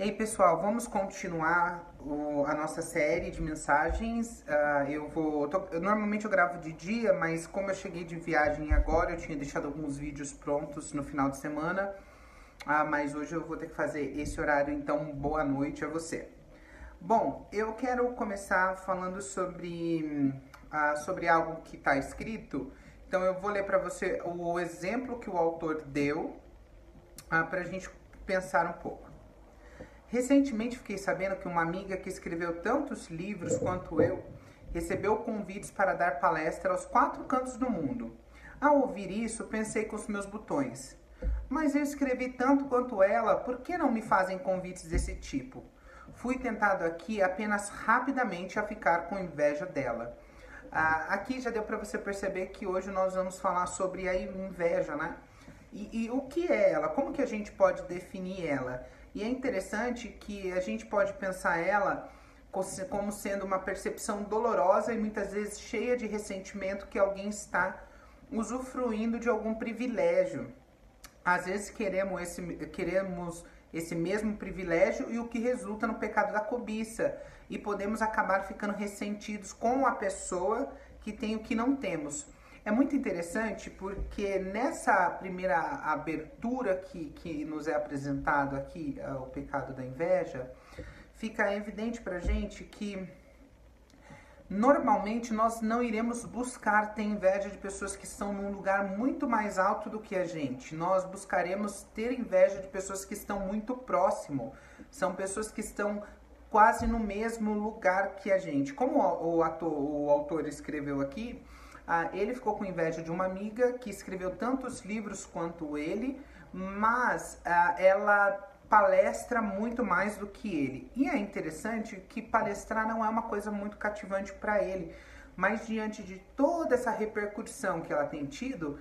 E aí, pessoal, vamos continuar o, a nossa série de mensagens. Uh, eu vou. Tô, eu, normalmente eu gravo de dia, mas como eu cheguei de viagem agora, eu tinha deixado alguns vídeos prontos no final de semana. Uh, mas hoje eu vou ter que fazer esse horário, então boa noite a você. Bom, eu quero começar falando sobre, uh, sobre algo que está escrito. Então eu vou ler para você o exemplo que o autor deu para a gente pensar um pouco. Recentemente fiquei sabendo que uma amiga que escreveu tantos livros quanto eu recebeu convites para dar palestra aos quatro cantos do mundo. Ao ouvir isso, pensei com os meus botões. Mas eu escrevi tanto quanto ela, por que não me fazem convites desse tipo? Fui tentado aqui apenas rapidamente a ficar com inveja dela. Ah, aqui já deu para você perceber que hoje nós vamos falar sobre a inveja, né? E, e o que é ela? Como que a gente pode definir ela? E é interessante que a gente pode pensar ela como sendo uma percepção dolorosa e muitas vezes cheia de ressentimento que alguém está usufruindo de algum privilégio. Às vezes queremos esse, queremos esse mesmo privilégio e o que resulta no pecado da cobiça. E podemos acabar ficando ressentidos com a pessoa que tem o que não temos. É muito interessante porque nessa primeira abertura que, que nos é apresentado aqui, uh, o pecado da inveja, fica evidente para gente que normalmente nós não iremos buscar ter inveja de pessoas que estão num lugar muito mais alto do que a gente. Nós buscaremos ter inveja de pessoas que estão muito próximo. São pessoas que estão quase no mesmo lugar que a gente. Como o, ator, o autor escreveu aqui, ah, ele ficou com inveja de uma amiga que escreveu tantos livros quanto ele, mas ah, ela palestra muito mais do que ele. E é interessante que palestrar não é uma coisa muito cativante para ele, mas diante de toda essa repercussão que ela tem tido,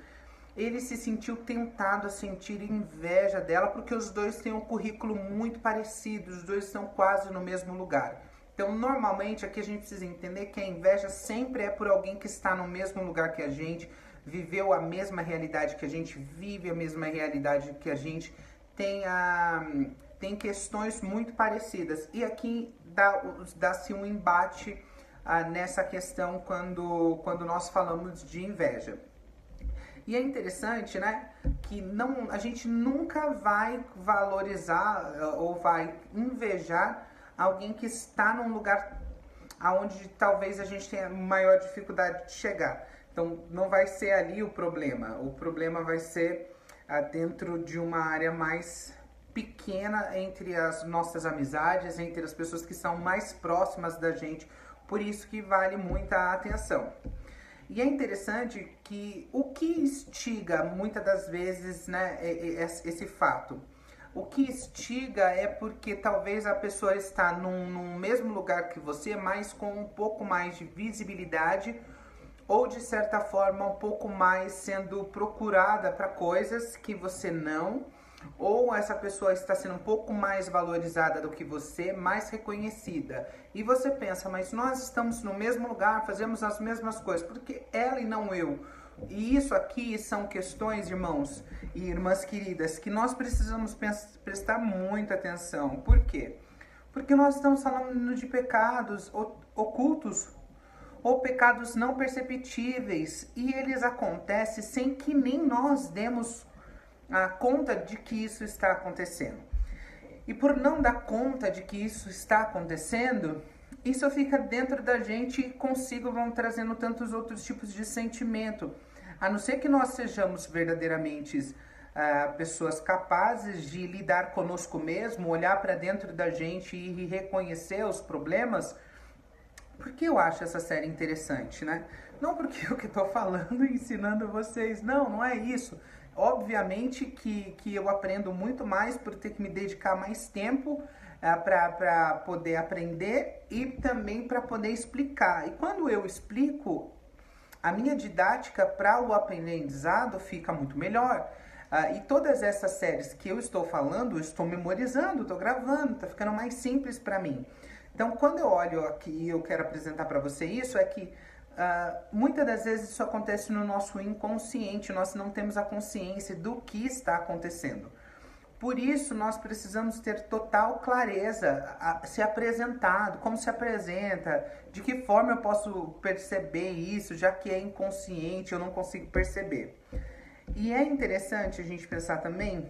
ele se sentiu tentado a sentir inveja dela porque os dois têm um currículo muito parecido, os dois estão quase no mesmo lugar. Então, normalmente, aqui a gente precisa entender que a inveja sempre é por alguém que está no mesmo lugar que a gente, viveu a mesma realidade que a gente vive, a mesma realidade que a gente tem, a, tem questões muito parecidas. E aqui dá-se dá um embate ah, nessa questão quando, quando nós falamos de inveja. E é interessante, né, que não, a gente nunca vai valorizar ah, ou vai invejar alguém que está num lugar aonde talvez a gente tenha maior dificuldade de chegar. Então não vai ser ali o problema. O problema vai ser ah, dentro de uma área mais pequena entre as nossas amizades, entre as pessoas que são mais próximas da gente. Por isso que vale muita atenção. E é interessante que o que instiga muitas das vezes né, esse fato? O que instiga é porque talvez a pessoa está num, num mesmo lugar que você, mas com um pouco mais de visibilidade ou de certa forma um pouco mais sendo procurada para coisas que você não, ou essa pessoa está sendo um pouco mais valorizada do que você, mais reconhecida. E você pensa, mas nós estamos no mesmo lugar, fazemos as mesmas coisas, porque ela e não eu. E isso aqui são questões, irmãos e irmãs queridas, que nós precisamos prestar muita atenção. Por quê? Porque nós estamos falando de pecados ocultos ou pecados não perceptíveis e eles acontecem sem que nem nós demos a conta de que isso está acontecendo. E por não dar conta de que isso está acontecendo, isso fica dentro da gente e consigo vão trazendo tantos outros tipos de sentimento a não ser que nós sejamos verdadeiramente uh, pessoas capazes de lidar conosco mesmo, olhar para dentro da gente e reconhecer os problemas, por que eu acho essa série interessante, né? Não porque eu que estou falando e ensinando vocês, não, não é isso. Obviamente que, que eu aprendo muito mais por ter que me dedicar mais tempo uh, ah, para poder aprender e também para poder explicar. E quando eu explico, a minha didática para o aprendizado fica muito melhor. Uh, e todas essas séries que eu estou falando, eu estou memorizando, estou gravando, está ficando mais simples para mim. Então, quando eu olho aqui e eu quero apresentar para você isso, é que uh, muitas das vezes isso acontece no nosso inconsciente, nós não temos a consciência do que está acontecendo. Por isso, nós precisamos ter total clareza, a, se apresentado, como se apresenta, de que forma eu posso perceber isso, já que é inconsciente, eu não consigo perceber. E é interessante a gente pensar também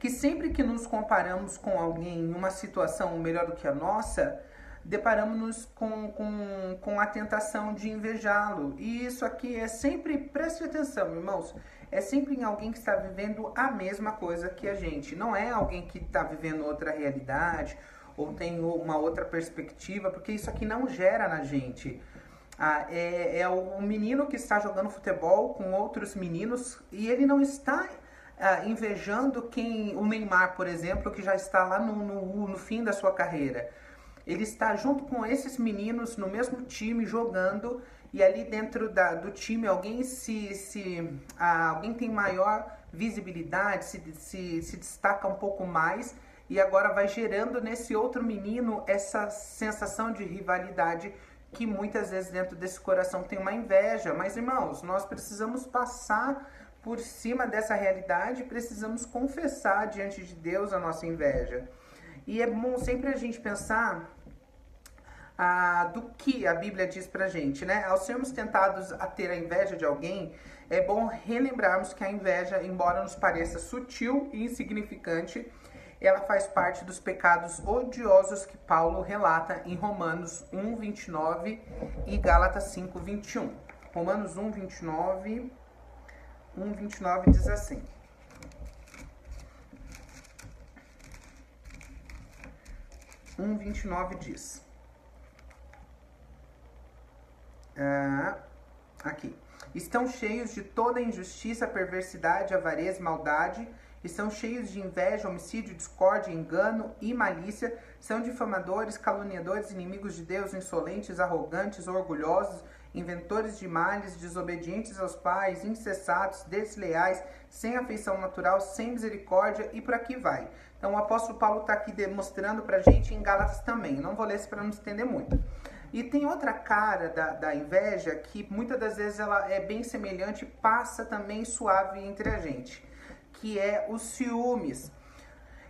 que sempre que nos comparamos com alguém em uma situação melhor do que a nossa, deparamos-nos com, com, com a tentação de invejá-lo. E isso aqui é sempre, preste atenção, irmãos, é sempre em alguém que está vivendo a mesma coisa que a gente. Não é alguém que está vivendo outra realidade ou tem uma outra perspectiva, porque isso aqui não gera na gente. Ah, é, é o menino que está jogando futebol com outros meninos e ele não está ah, invejando quem o Neymar, por exemplo, que já está lá no, no, no fim da sua carreira. Ele está junto com esses meninos no mesmo time jogando e ali dentro da, do time alguém se, se ah, alguém tem maior visibilidade, se, se, se destaca um pouco mais e agora vai gerando nesse outro menino essa sensação de rivalidade que muitas vezes dentro desse coração tem uma inveja. Mas irmãos, nós precisamos passar por cima dessa realidade, precisamos confessar diante de Deus a nossa inveja. E é bom sempre a gente pensar ah, do que a Bíblia diz pra gente, né? Ao sermos tentados a ter a inveja de alguém, é bom relembrarmos que a inveja, embora nos pareça sutil e insignificante, ela faz parte dos pecados odiosos que Paulo relata em Romanos 1, 29 e Gálatas 5, 21. Romanos 1, 29, 1, 29 diz assim. Um 29 diz. Ah, aqui. Estão cheios de toda injustiça, perversidade, avareza, maldade, estão cheios de inveja, homicídio, discórdia, engano e malícia, são difamadores, caluniadores, inimigos de Deus, insolentes, arrogantes, orgulhosos, inventores de males, desobedientes aos pais, incessados, desleais, sem afeição natural, sem misericórdia e por aqui vai. Então o apóstolo Paulo está aqui demonstrando para a gente em Gálatas também. Não vou ler isso para não estender muito. E tem outra cara da, da inveja que muitas das vezes ela é bem semelhante, passa também suave entre a gente, que é os ciúmes.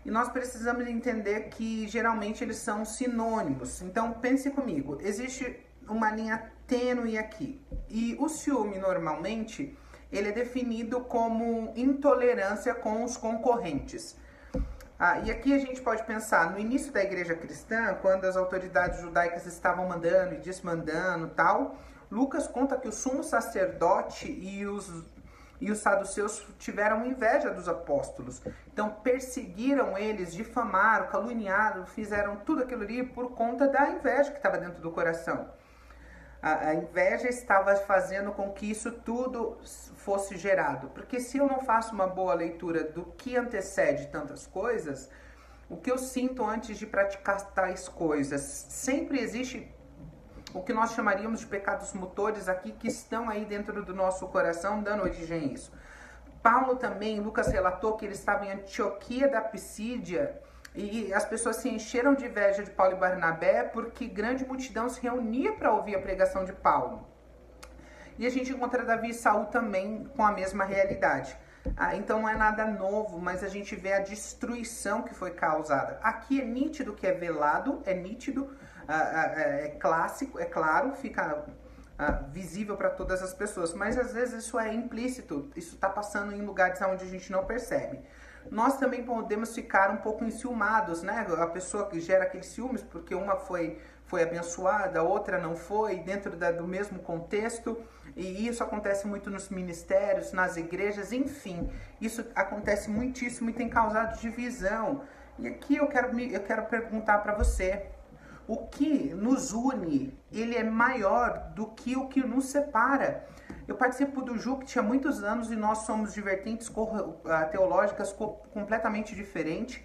E nós precisamos entender que geralmente eles são sinônimos. Então pense comigo, existe uma linha tênue aqui. E o ciúme normalmente ele é definido como intolerância com os concorrentes. Ah, e aqui a gente pode pensar no início da igreja cristã, quando as autoridades judaicas estavam mandando e desmandando tal. Lucas conta que o sumo sacerdote e os, e os saduceus tiveram inveja dos apóstolos. Então perseguiram eles, difamaram, caluniaram, fizeram tudo aquilo ali por conta da inveja que estava dentro do coração. A, a inveja estava fazendo com que isso tudo fosse gerado. Porque se eu não faço uma boa leitura do que antecede tantas coisas, o que eu sinto antes de praticar tais coisas, sempre existe o que nós chamaríamos de pecados motores aqui que estão aí dentro do nosso coração dando origem a isso. Paulo também, Lucas relatou que ele estava em Antioquia da Pisídia e as pessoas se encheram de inveja de Paulo e Barnabé porque grande multidão se reunia para ouvir a pregação de Paulo. E a gente encontra Davi e Saul também com a mesma realidade. Ah, então não é nada novo, mas a gente vê a destruição que foi causada. Aqui é nítido que é velado, é nítido, ah, ah, é, é clássico, é claro, fica ah, visível para todas as pessoas, mas às vezes isso é implícito, isso está passando em lugares onde a gente não percebe nós também podemos ficar um pouco enciumados, né? A pessoa que gera aqueles ciúmes porque uma foi, foi abençoada, a outra não foi, dentro da, do mesmo contexto. E isso acontece muito nos ministérios, nas igrejas, enfim. Isso acontece muitíssimo e tem causado divisão. E aqui eu quero, eu quero perguntar para você, o que nos une, ele é maior do que o que nos separa. Eu participo do JUCT há muitos anos e nós somos de vertentes ah, teológicas completamente diferentes.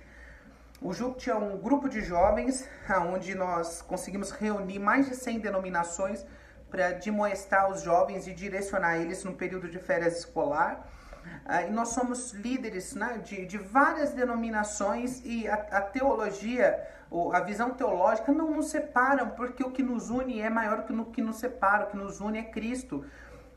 O JUCT é um grupo de jovens onde nós conseguimos reunir mais de 100 denominações para demoestar os jovens e direcionar eles no período de férias escolar. Uh, e nós somos líderes né, de, de várias denominações e a, a teologia, a visão teológica não nos separam, porque o que nos une é maior que o que nos separa, o que nos une é Cristo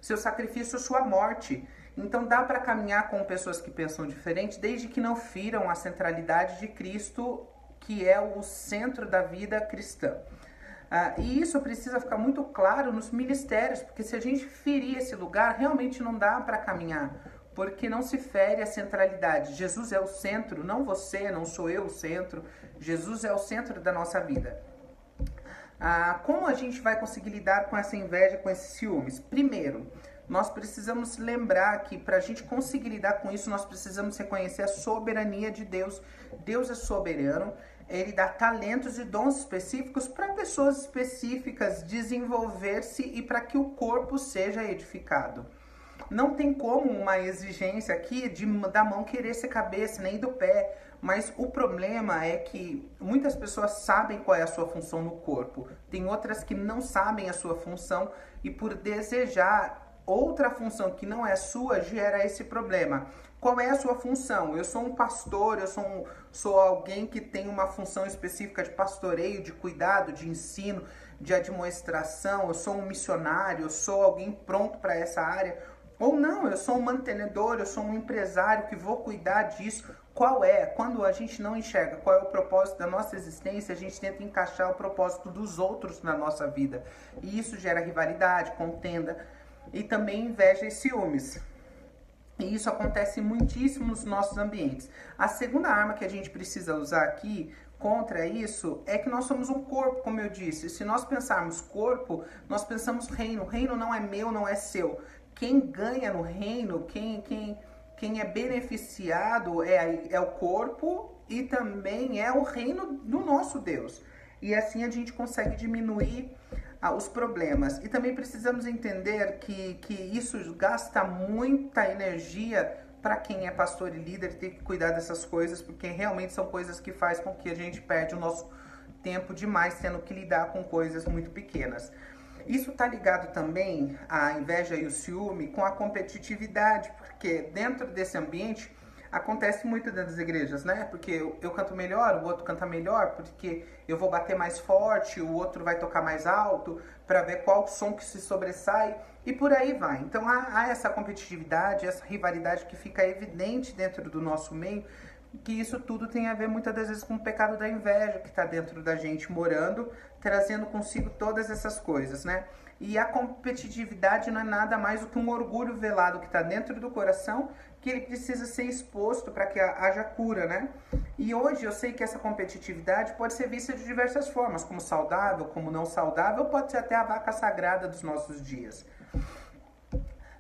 seu sacrifício, sua morte. Então dá para caminhar com pessoas que pensam diferente, desde que não firam a centralidade de Cristo, que é o centro da vida cristã. Ah, e isso precisa ficar muito claro nos ministérios, porque se a gente ferir esse lugar, realmente não dá para caminhar, porque não se fere a centralidade. Jesus é o centro, não você, não sou eu o centro. Jesus é o centro da nossa vida. Ah, como a gente vai conseguir lidar com essa inveja, com esses ciúmes? Primeiro, nós precisamos lembrar que para a gente conseguir lidar com isso, nós precisamos reconhecer a soberania de Deus. Deus é soberano, ele dá talentos e dons específicos para pessoas específicas desenvolver-se e para que o corpo seja edificado. Não tem como uma exigência aqui de da mão querer ser cabeça, nem do pé. Mas o problema é que muitas pessoas sabem qual é a sua função no corpo. Tem outras que não sabem a sua função e por desejar outra função que não é sua gera esse problema. Qual é a sua função? Eu sou um pastor, eu sou, um, sou alguém que tem uma função específica de pastoreio, de cuidado, de ensino, de administração, eu sou um missionário, eu sou alguém pronto para essa área. Ou não, eu sou um mantenedor, eu sou um empresário que vou cuidar disso. Qual é? Quando a gente não enxerga qual é o propósito da nossa existência, a gente tenta encaixar o propósito dos outros na nossa vida. E isso gera rivalidade, contenda e também inveja e ciúmes. E isso acontece muitíssimo nos nossos ambientes. A segunda arma que a gente precisa usar aqui contra isso é que nós somos um corpo, como eu disse. Se nós pensarmos corpo, nós pensamos reino. Reino não é meu, não é seu. Quem ganha no reino, quem, quem, quem é beneficiado é, é o corpo e também é o reino do nosso Deus. E assim a gente consegue diminuir os problemas. E também precisamos entender que, que isso gasta muita energia para quem é pastor e líder ter que cuidar dessas coisas, porque realmente são coisas que faz com que a gente perde o nosso tempo demais tendo que lidar com coisas muito pequenas. Isso está ligado também à inveja e o ciúme com a competitividade, porque dentro desse ambiente acontece muito dentro das igrejas, né? Porque eu, eu, canto melhor, o outro canta melhor, porque eu vou bater mais forte, o outro vai tocar mais alto, para ver qual som que se sobressai e por aí vai. Então há, há essa competitividade, essa rivalidade que fica evidente dentro do nosso meio, que isso tudo tem a ver muitas das vezes com o pecado da inveja que está dentro da gente morando, trazendo consigo todas essas coisas, né? E a competitividade não é nada mais do que um orgulho velado que está dentro do coração, que ele precisa ser exposto para que haja cura, né? E hoje eu sei que essa competitividade pode ser vista de diversas formas, como saudável, como não saudável, pode ser até a vaca sagrada dos nossos dias.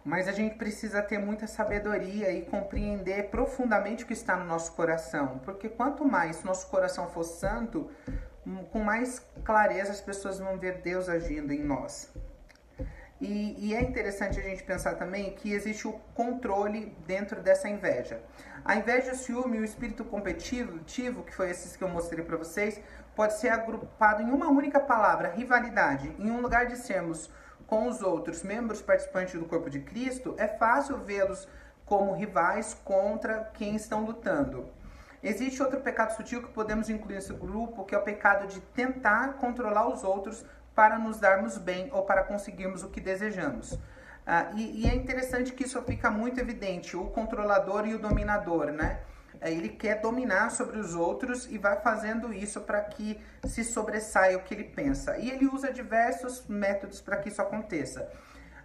Mas a gente precisa ter muita sabedoria e compreender profundamente o que está no nosso coração, porque quanto mais nosso coração for santo, com mais clareza as pessoas vão ver Deus agindo em nós. E, e, é interessante a gente pensar também que existe o controle dentro dessa inveja. A inveja, o ciúme o espírito competitivo, que foi esses que eu mostrei para vocês, pode ser agrupado em uma única palavra, rivalidade. Em um lugar de sermos com os outros membros participantes do corpo de Cristo, é fácil vê-los como rivais contra quem estão lutando. Existe outro pecado sutil que podemos incluir nesse grupo, que é o pecado de tentar controlar os outros para nos darmos bem ou para conseguirmos o que desejamos. Ah, e, e, é interessante que isso fica muito evidente, o controlador e o dominador, né? É, ele quer dominar sobre os outros e vai fazendo isso para que se sobressaia o que ele pensa. E ele usa diversos métodos para que isso aconteça.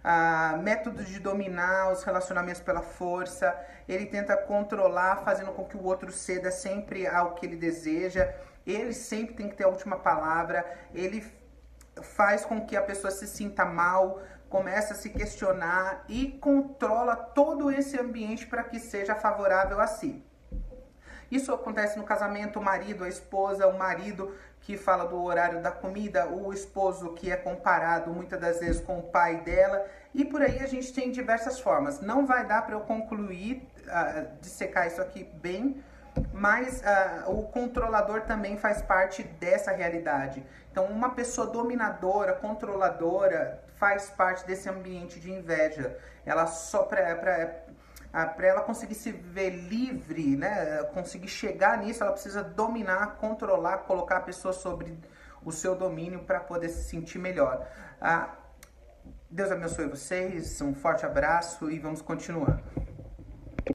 Ah, métodos de dominar os relacionamentos pela força, ele tenta controlar, fazendo com que o outro ceda sempre ao que ele deseja, ele sempre tem que ter a última palavra, ele faz com que a pessoa se sinta mal, começa a se questionar e controla todo esse ambiente para que seja favorável a si. Isso acontece no casamento, o marido, a esposa, o marido que fala do horário da comida, o esposo que é comparado muitas das vezes com o pai dela, e por aí a gente tem diversas formas. Não vai dar para eu concluir, uh, dissecar isso aqui bem, mas uh, o controlador também faz parte dessa realidade. Então, uma pessoa dominadora, controladora, faz parte desse ambiente de inveja. Ela só para ah, ela conseguir se ver livre, né, conseguir chegar nisso, ela precisa dominar, controlar, colocar a pessoa sobre o seu domínio para poder se sentir melhor. Ah, Deus abençoe vocês, um forte abraço e vamos continuar.